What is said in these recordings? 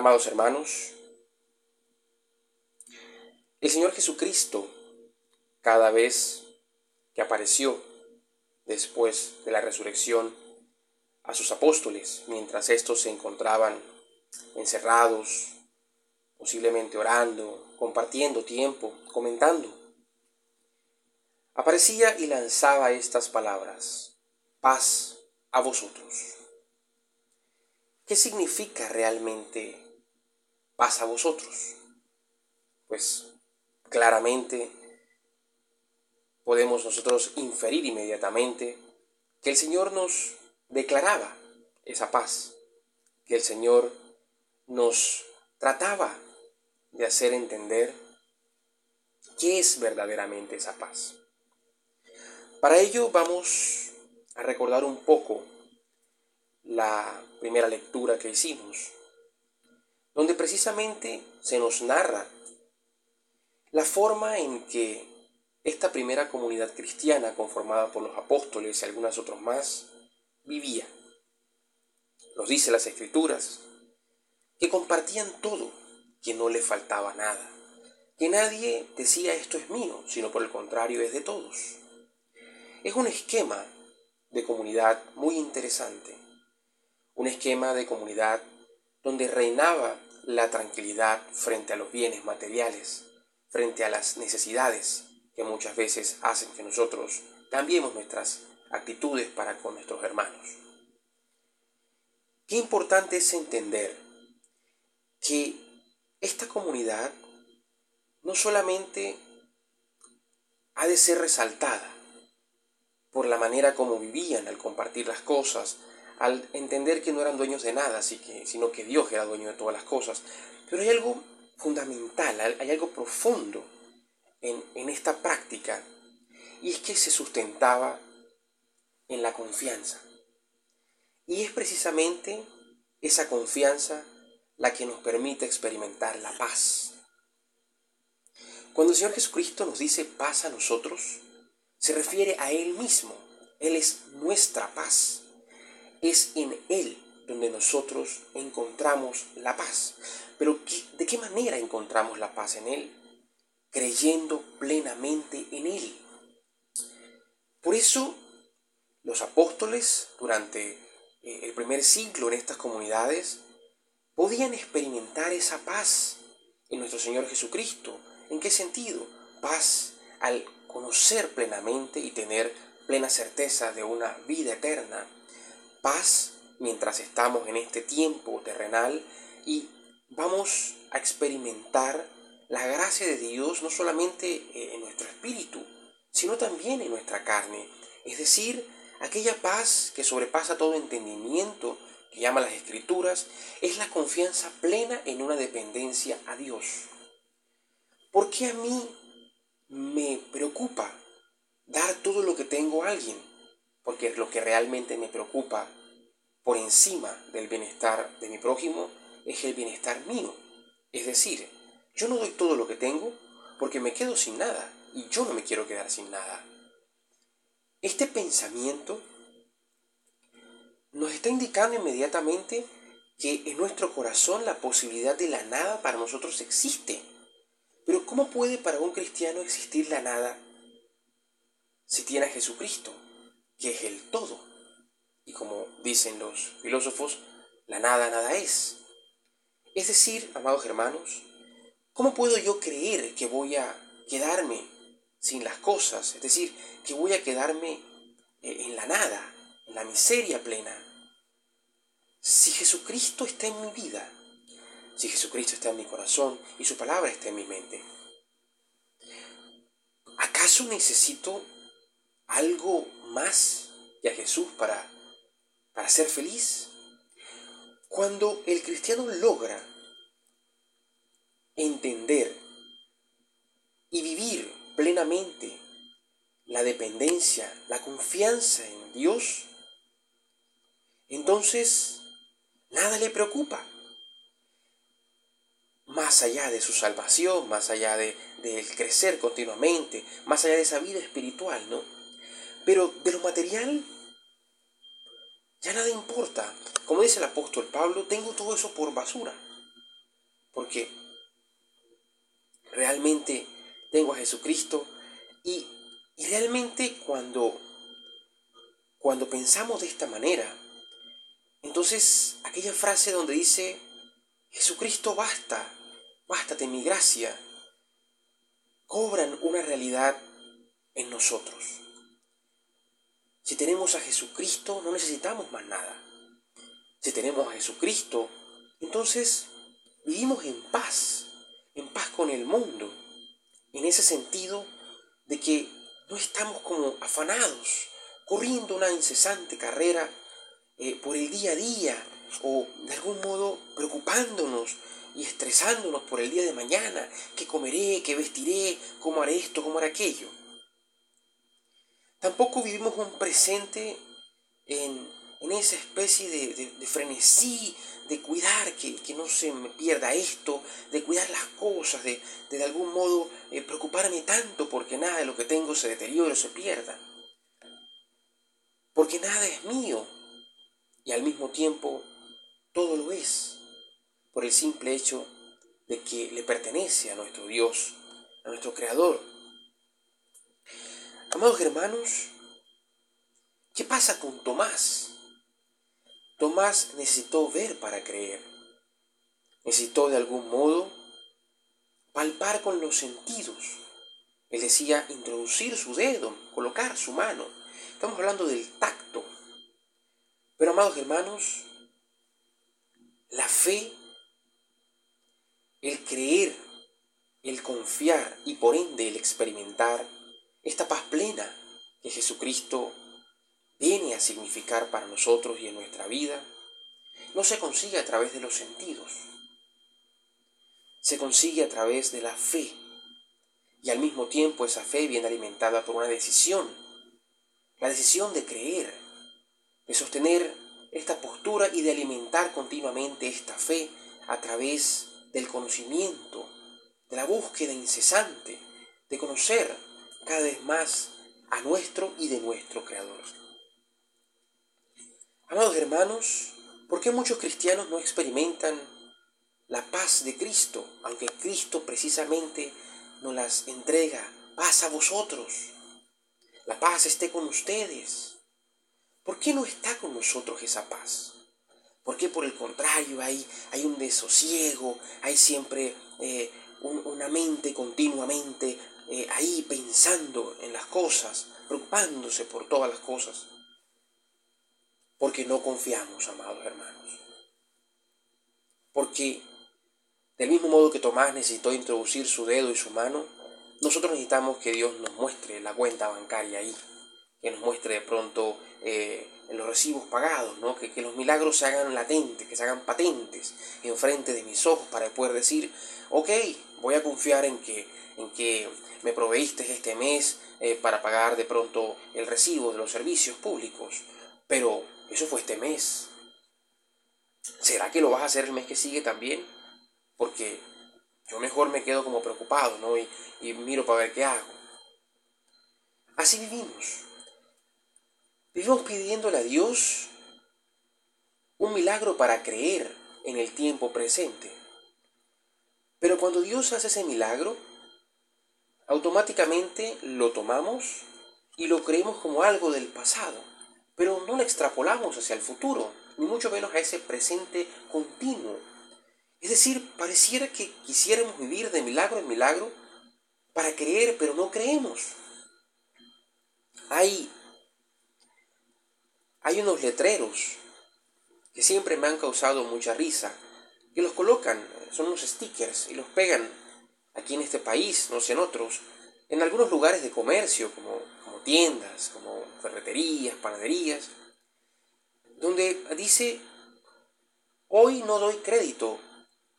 Amados hermanos, el Señor Jesucristo, cada vez que apareció después de la resurrección a sus apóstoles, mientras éstos se encontraban encerrados, posiblemente orando, compartiendo tiempo, comentando, aparecía y lanzaba estas palabras, paz a vosotros. ¿Qué significa realmente paz a vosotros? Pues claramente podemos nosotros inferir inmediatamente que el Señor nos declaraba esa paz, que el Señor nos trataba de hacer entender qué es verdaderamente esa paz. Para ello vamos a recordar un poco la primera lectura que hicimos, donde precisamente se nos narra la forma en que esta primera comunidad cristiana, conformada por los apóstoles y algunos otros más, vivía. Nos dice las escrituras que compartían todo, que no le faltaba nada, que nadie decía esto es mío, sino por el contrario es de todos. Es un esquema de comunidad muy interesante, un esquema de comunidad donde reinaba la tranquilidad frente a los bienes materiales, frente a las necesidades que muchas veces hacen que nosotros cambiemos nuestras actitudes para con nuestros hermanos. Qué importante es entender que esta comunidad no solamente ha de ser resaltada por la manera como vivían al compartir las cosas, al entender que no eran dueños de nada, sino que Dios era dueño de todas las cosas. Pero hay algo fundamental, hay algo profundo en, en esta práctica, y es que se sustentaba en la confianza. Y es precisamente esa confianza la que nos permite experimentar la paz. Cuando el Señor Jesucristo nos dice paz a nosotros, se refiere a Él mismo. Él es nuestra paz. Es en Él donde nosotros encontramos la paz. Pero ¿de qué manera encontramos la paz en Él? Creyendo plenamente en Él. Por eso los apóstoles durante eh, el primer siglo en estas comunidades podían experimentar esa paz en nuestro Señor Jesucristo. ¿En qué sentido? Paz al conocer plenamente y tener plena certeza de una vida eterna. Paz mientras estamos en este tiempo terrenal y vamos a experimentar la gracia de Dios no solamente eh, en nuestro espíritu, sino también en nuestra carne. Es decir, aquella paz que sobrepasa todo entendimiento, que llama las escrituras, es la confianza plena en una dependencia a Dios. ¿Por qué a mí me preocupa dar todo lo que tengo a alguien, porque lo que realmente me preocupa por encima del bienestar de mi prójimo es el bienestar mío. Es decir, yo no doy todo lo que tengo porque me quedo sin nada y yo no me quiero quedar sin nada. Este pensamiento nos está indicando inmediatamente que en nuestro corazón la posibilidad de la nada para nosotros existe. Pero ¿cómo puede para un cristiano existir la nada si tiene a Jesucristo, que es el todo? Y como dicen los filósofos, la nada nada es. Es decir, amados hermanos, ¿cómo puedo yo creer que voy a quedarme sin las cosas? Es decir, que voy a quedarme eh, en la nada, en la miseria plena. Si Jesucristo está en mi vida, si Jesucristo está en mi corazón y su palabra está en mi mente? ¿Acaso necesito algo más que a Jesús para, para ser feliz? Cuando el cristiano logra entender y vivir plenamente la dependencia, la confianza en Dios, entonces nada le preocupa más allá de su salvación, más allá de, crecer continuamente, más allá de esa vida espiritual, ¿no? Pero de lo material ya nada importa. Como dice el apóstol Pablo, tengo todo eso por basura. porque realmente tengo a Jesucristo y, y realmente cuando, cuando pensamos de esta manera, entonces aquella frase donde dice, Jesucristo basta, bástate mi gracia, cobran una realidad en nosotros. Si tenemos a Jesucristo, no necesitamos más nada. Si tenemos a Jesucristo, entonces vivimos en paz, en paz con el mundo, en ese sentido de que no estamos como afanados, corriendo una incesante carrera eh, por el día a día o de algún modo preocupándonos y estresándonos por el día de mañana, qué comeré, qué vestiré, cómo haré esto, cómo haré aquello. Tampoco vivimos un presente en, esa especie de, frenesí, de cuidar que, no se me pierda esto, de cuidar las cosas, de de, algún modo eh, preocuparme tanto porque nada de lo que tengo se deteriore o se pierda. Porque nada es mío y al mismo tiempo todo lo es por el simple hecho de que le pertenece a nuestro Dios, a nuestro Creador. Amados hermanos, ¿qué pasa con Tomás? Tomás necesitó ver para creer. Necesitó de algún modo palpar con los sentidos. Él decía introducir su dedo, colocar su mano. Estamos hablando del tacto. Pero amados hermanos, la fe el creer, el confiar y por ende el experimentar esta paz plena que Jesucristo viene a significar para nosotros y en nuestra vida, no se consigue a través de los sentidos, se consigue a través de la fe. Y al mismo tiempo esa fe viene alimentada por una decisión, la decisión de creer, de sostener esta postura y de alimentar continuamente esta fe a través del conocimiento, de la búsqueda incesante, de conocer cada vez más a nuestro y de nuestro Creador. Amados hermanos, ¿por qué muchos cristianos no experimentan la paz de Cristo, aunque Cristo precisamente nos las entrega? Paz a vosotros. La paz esté con ustedes. ¿Por qué no está con nosotros esa paz? Porque por el contrario hay, hay un desosiego, hay siempre eh, una mente continuamente eh, ahí pensando en las cosas, preocupándose por todas las cosas. Porque no confiamos, amados hermanos. Porque del mismo modo que Tomás necesitó introducir su dedo y su mano, nosotros necesitamos que Dios nos muestre la cuenta bancaria ahí, que nos muestre de pronto eh, los recibos pagados, ¿no? que, que, los milagros se hagan latentes, que se hagan patentes enfrente de mis ojos para poder decir, ok, voy a confiar en que, en que me proveíste este mes eh, para pagar de pronto el recibo de los servicios públicos, pero eso fue este mes. ¿Será que lo vas a hacer el mes que sigue también? Porque yo mejor me quedo como preocupado, ¿no? Y, y miro para ver qué hago. Así vivimos. Vivimos pidiéndole a Dios un milagro para creer en el tiempo presente. Pero cuando Dios hace ese milagro, automáticamente lo tomamos y lo creemos como algo del pasado, pero no lo extrapolamos hacia el futuro, ni mucho menos a ese presente continuo. Es decir, pareciera que quisiéramos vivir de milagro en milagro para creer, pero no creemos. Hay hay unos letreros que siempre me han causado mucha risa, que los colocan, son unos stickers y los pegan aquí en este país, no sé en otros, en algunos lugares de comercio, como, como tiendas, como ferreterías, panaderías, donde dice, hoy no doy crédito,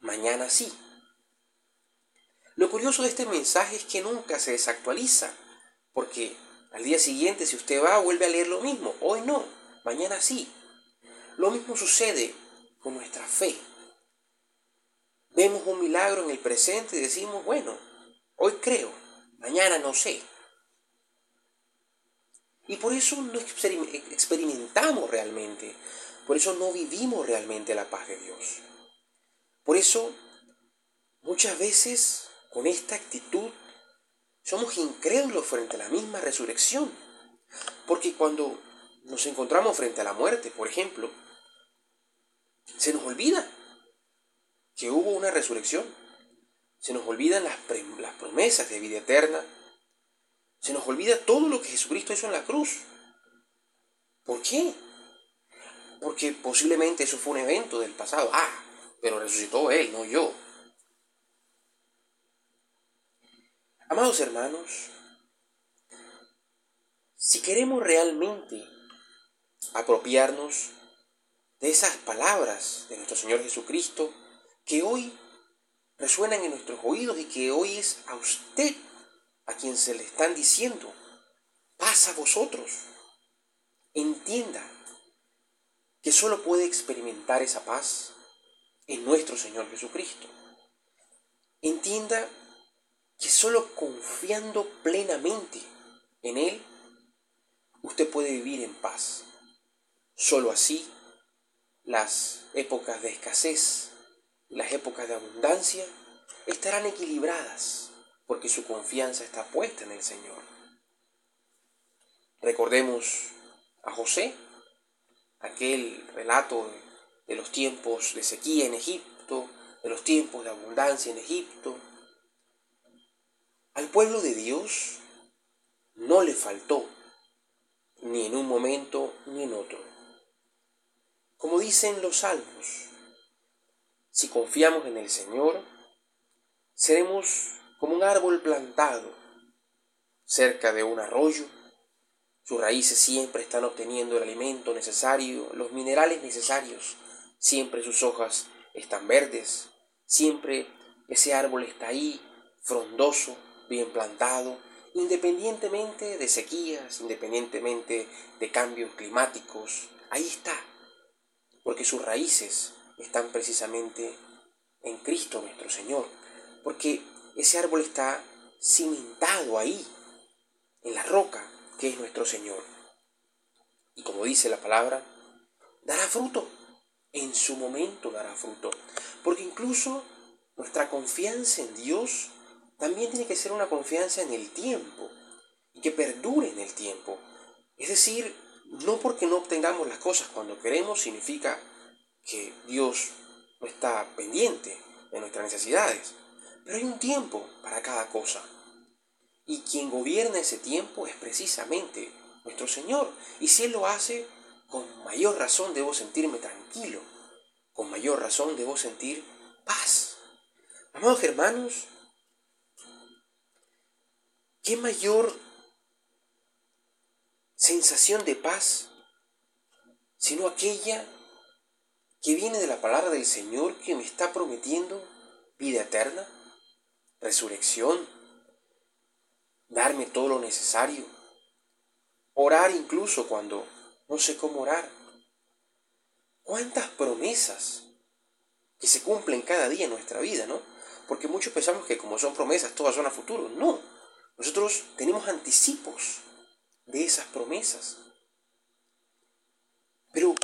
mañana sí. Lo curioso de este mensaje es que nunca se desactualiza, porque al día siguiente si usted va vuelve a leer lo mismo, hoy no mañana sí. Lo mismo sucede con nuestra fe. Vemos un milagro en el presente y decimos, bueno, hoy creo, mañana no sé. Y por eso no experimentamos realmente, por eso no vivimos realmente la paz de Dios. Por eso muchas veces con esta actitud somos incrédulos frente a la misma resurrección. Porque cuando nos encontramos frente a la muerte, por ejemplo, se nos olvida que hubo una resurrección. Se nos olvidan las, promesas de vida eterna. Se nos olvida todo lo que Jesucristo hizo en la cruz. ¿Por qué? Porque posiblemente eso fue un evento del pasado. Ah, pero resucitó Él, no yo. Amados hermanos, si queremos realmente apropiarnos de esas palabras de nuestro Señor Jesucristo que hoy resuenan en nuestros oídos y que hoy es a usted a quien se le están diciendo, pasa a vosotros, entienda que solo puede experimentar esa paz en nuestro Señor Jesucristo. Entienda que solo confiando plenamente en Él, usted puede vivir en paz. Solo así, las épocas de escasez las épocas de abundancia estarán equilibradas porque su confianza está puesta en el Señor. Recordemos a José, aquel relato de los tiempos de sequía en Egipto, de los tiempos de abundancia en Egipto, al pueblo de Dios no le faltó, ni en un momento ni en otro. Como dicen los salmos, si confiamos en el Señor, seremos como un árbol plantado cerca de un arroyo. Sus raíces siempre están obteniendo el alimento necesario, los minerales necesarios. Siempre sus hojas están verdes. Siempre ese árbol está ahí, frondoso, bien plantado, independientemente de sequías, independientemente de cambios climáticos, ahí está, porque sus raíces están precisamente en Cristo nuestro Señor, porque ese árbol está cimentado ahí, en la roca que es nuestro Señor. Y como dice la palabra, dará fruto, en su momento dará fruto, porque incluso nuestra confianza en Dios también tiene que ser una confianza en el tiempo y que perdure en el tiempo. Es decir, no porque no obtengamos las cosas cuando queremos significa que Dios no está pendiente de nuestras necesidades, pero hay un tiempo para cada cosa. Y quien gobierna ese tiempo es precisamente nuestro Señor. Y si Él lo hace, con mayor razón debo sentirme tranquilo, con mayor razón debo sentir paz. Amados hermanos, ¿Qué mayor sensación de paz sino aquella que viene de la palabra del Señor que me está prometiendo vida eterna, resurrección, darme todo lo necesario, orar incluso cuando no sé cómo orar? ¿Cuántas promesas que se cumplen cada día en nuestra vida, ¿no? Porque muchos pensamos que como son promesas, todas son a futuro. No, nosotros tenemos anticipos de esas promesas. Pero,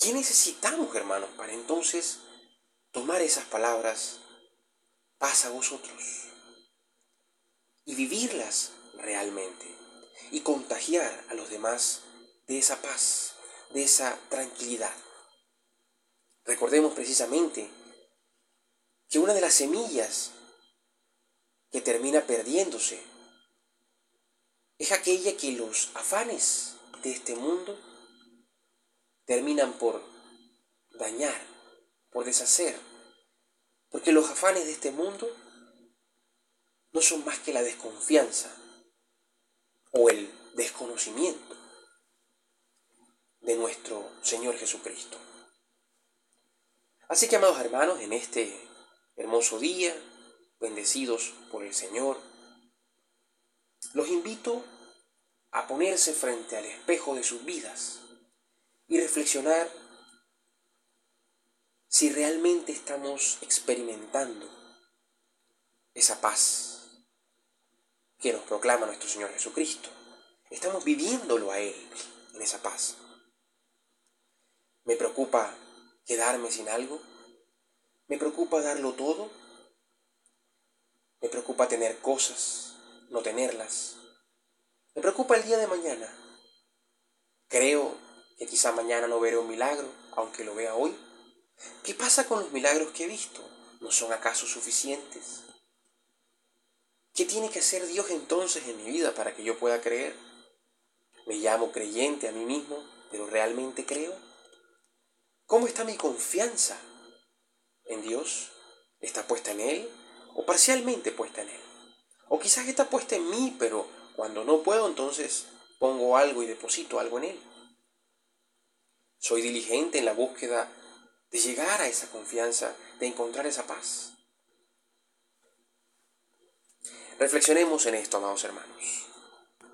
¿qué necesitamos, hermanos, para entonces tomar esas palabras, paz a vosotros, y vivirlas realmente, y contagiar a los demás de esa paz, de esa tranquilidad? Recordemos precisamente que una de las semillas que termina perdiéndose es aquella que los afanes de este mundo terminan por dañar, por deshacer, porque los afanes de este mundo no son más que la desconfianza o el desconocimiento de nuestro Señor Jesucristo. Así que, amados hermanos, en este hermoso día, bendecidos por el Señor, los invito a ponerse frente al espejo de sus vidas y reflexionar si realmente estamos experimentando esa paz que nos proclama nuestro Señor Jesucristo. Estamos viviéndolo a Él en esa paz. ¿Me preocupa quedarme sin algo? ¿Me preocupa darlo todo? preocupa tener cosas, no tenerlas. Me preocupa el día de mañana. Creo que quizá mañana no veré un milagro, aunque lo vea hoy. ¿Qué pasa con los milagros que he visto? ¿No son acaso suficientes? ¿Qué tiene que hacer Dios entonces en mi vida para que yo pueda creer? ¿Me llamo creyente a mí mismo, pero realmente creo? ¿Cómo está mi confianza en Dios? ¿Está puesta en Él o parcialmente puesta en Él? O quizás está puesta en mí, pero cuando no puedo entonces pongo algo y deposito algo en Él. Soy diligente en la búsqueda de llegar a esa confianza, de encontrar esa paz. Reflexionemos en esto, amados hermanos.